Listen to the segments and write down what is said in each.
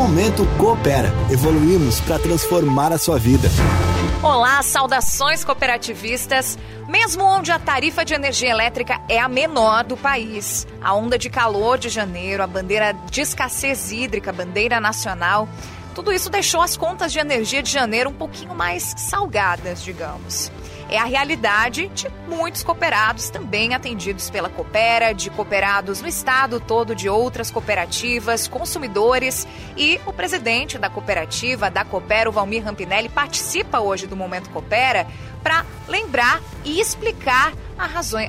Momento Coopera. Evoluímos para transformar a sua vida. Olá, saudações cooperativistas. Mesmo onde a tarifa de energia elétrica é a menor do país, a onda de calor de janeiro, a bandeira de escassez hídrica, bandeira nacional, tudo isso deixou as contas de energia de janeiro um pouquinho mais salgadas, digamos é a realidade de muitos cooperados também atendidos pela Coopera, de cooperados no estado todo, de outras cooperativas, consumidores. E o presidente da cooperativa, da Coopera, o Valmir Rampinelli, participa hoje do Momento Coopera para lembrar e explicar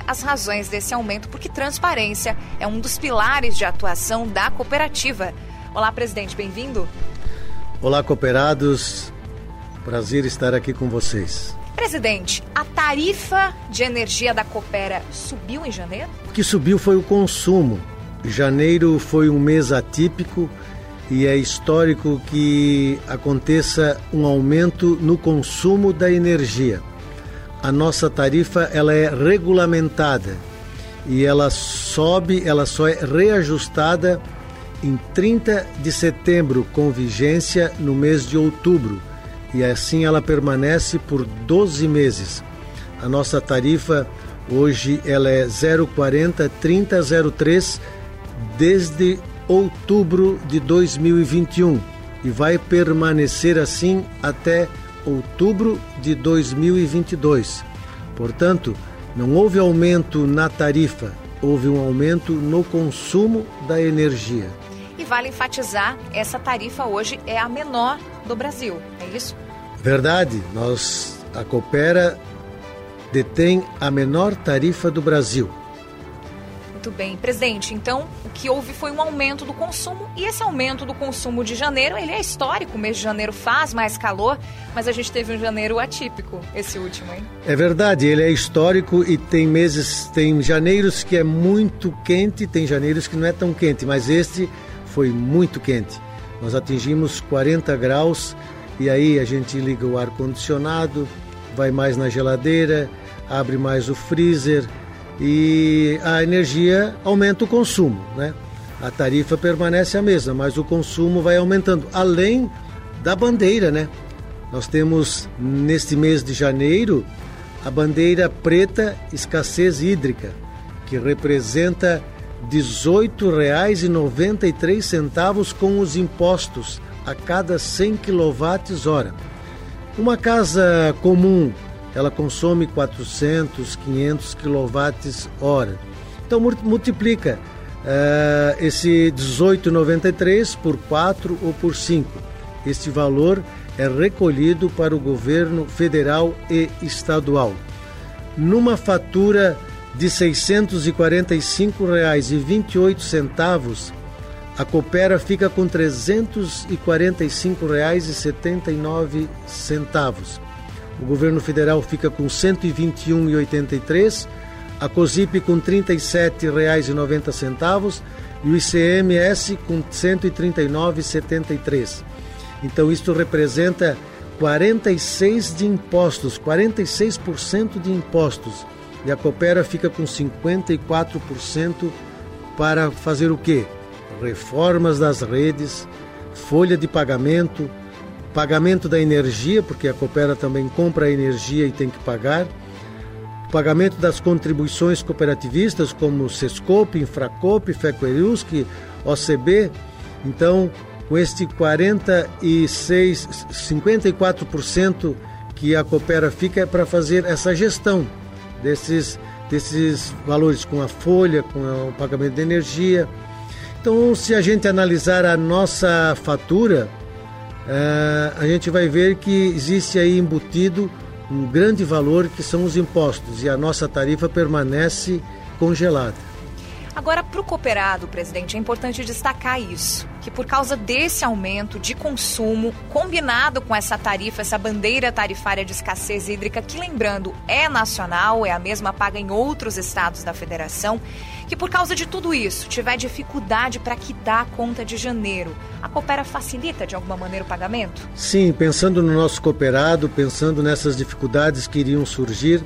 as razões desse aumento, porque transparência é um dos pilares de atuação da cooperativa. Olá, presidente, bem-vindo. Olá, cooperados. Prazer estar aqui com vocês. Presidente, a tarifa de energia da Coopera subiu em janeiro? O que subiu foi o consumo. Janeiro foi um mês atípico e é histórico que aconteça um aumento no consumo da energia. A nossa tarifa ela é regulamentada e ela sobe, ela só é reajustada em 30 de setembro com vigência no mês de outubro e assim ela permanece por 12 meses. A nossa tarifa hoje ela é 040 3003 desde outubro de 2021 e vai permanecer assim até outubro de 2022. Portanto, não houve aumento na tarifa, houve um aumento no consumo da energia. Vale enfatizar, essa tarifa hoje é a menor do Brasil, é isso? Verdade, nós a Coopera detém a menor tarifa do Brasil. Muito bem, presidente. Então, o que houve foi um aumento do consumo e esse aumento do consumo de janeiro, ele é histórico. O mês de janeiro faz mais calor, mas a gente teve um janeiro atípico, esse último, hein? É verdade, ele é histórico e tem meses, tem janeiros que é muito quente, tem janeiros que não é tão quente, mas este foi muito quente. Nós atingimos 40 graus e aí a gente liga o ar condicionado, vai mais na geladeira, abre mais o freezer e a energia aumenta o consumo, né? A tarifa permanece a mesma, mas o consumo vai aumentando, além da bandeira, né? Nós temos neste mês de janeiro a bandeira preta escassez hídrica, que representa R$ 18,93 com os impostos a cada 100 kWh. Uma casa comum, ela consome 400, 500 kWh. Então multiplica uh, esse 18,93 por 4 ou por 5. Este valor é recolhido para o governo federal e estadual. Numa fatura de R$ 645,28, a Coopera fica com R$ 345,79. O governo federal fica com R$ 121,83, a COSIP com R$ 37,90 e o ICMS com R$ 139,73. Então isto representa 46 de impostos, 46% de impostos. E a Coopera fica com 54% para fazer o quê? reformas das redes, folha de pagamento, pagamento da energia, porque a Coopera também compra energia e tem que pagar, pagamento das contribuições cooperativistas como Sescope, Infracope, FECOERUSC, OCB. Então, com este 46, 54% que a Coopera fica é para fazer essa gestão desses, desses valores com a folha, com o pagamento de energia, então, se a gente analisar a nossa fatura, é, a gente vai ver que existe aí embutido um grande valor que são os impostos e a nossa tarifa permanece congelada. Agora, para o cooperado, presidente, é importante destacar isso, que por causa desse aumento de consumo, combinado com essa tarifa, essa bandeira tarifária de escassez hídrica, que lembrando é nacional, é a mesma paga em outros estados da federação, que por causa de tudo isso tiver dificuldade para quitar a conta de janeiro, a Coopera facilita de alguma maneira o pagamento? Sim, pensando no nosso cooperado, pensando nessas dificuldades que iriam surgir,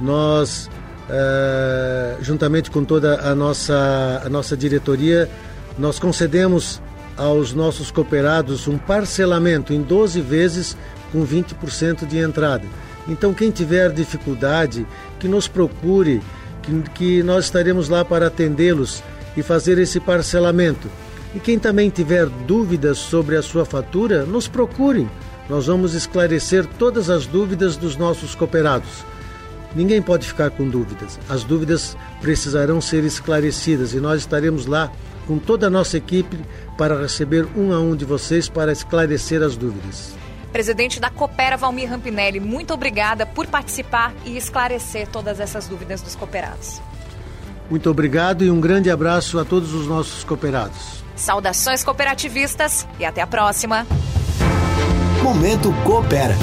nós Uh, juntamente com toda a nossa, a nossa diretoria, nós concedemos aos nossos cooperados um parcelamento em 12 vezes com 20% de entrada. Então, quem tiver dificuldade, que nos procure, que, que nós estaremos lá para atendê-los e fazer esse parcelamento. E quem também tiver dúvidas sobre a sua fatura, nos procure. Nós vamos esclarecer todas as dúvidas dos nossos cooperados. Ninguém pode ficar com dúvidas. As dúvidas precisarão ser esclarecidas e nós estaremos lá com toda a nossa equipe para receber um a um de vocês para esclarecer as dúvidas. Presidente da Coopera, Valmir Rampinelli, muito obrigada por participar e esclarecer todas essas dúvidas dos cooperados. Muito obrigado e um grande abraço a todos os nossos cooperados. Saudações cooperativistas e até a próxima. Momento Coopera.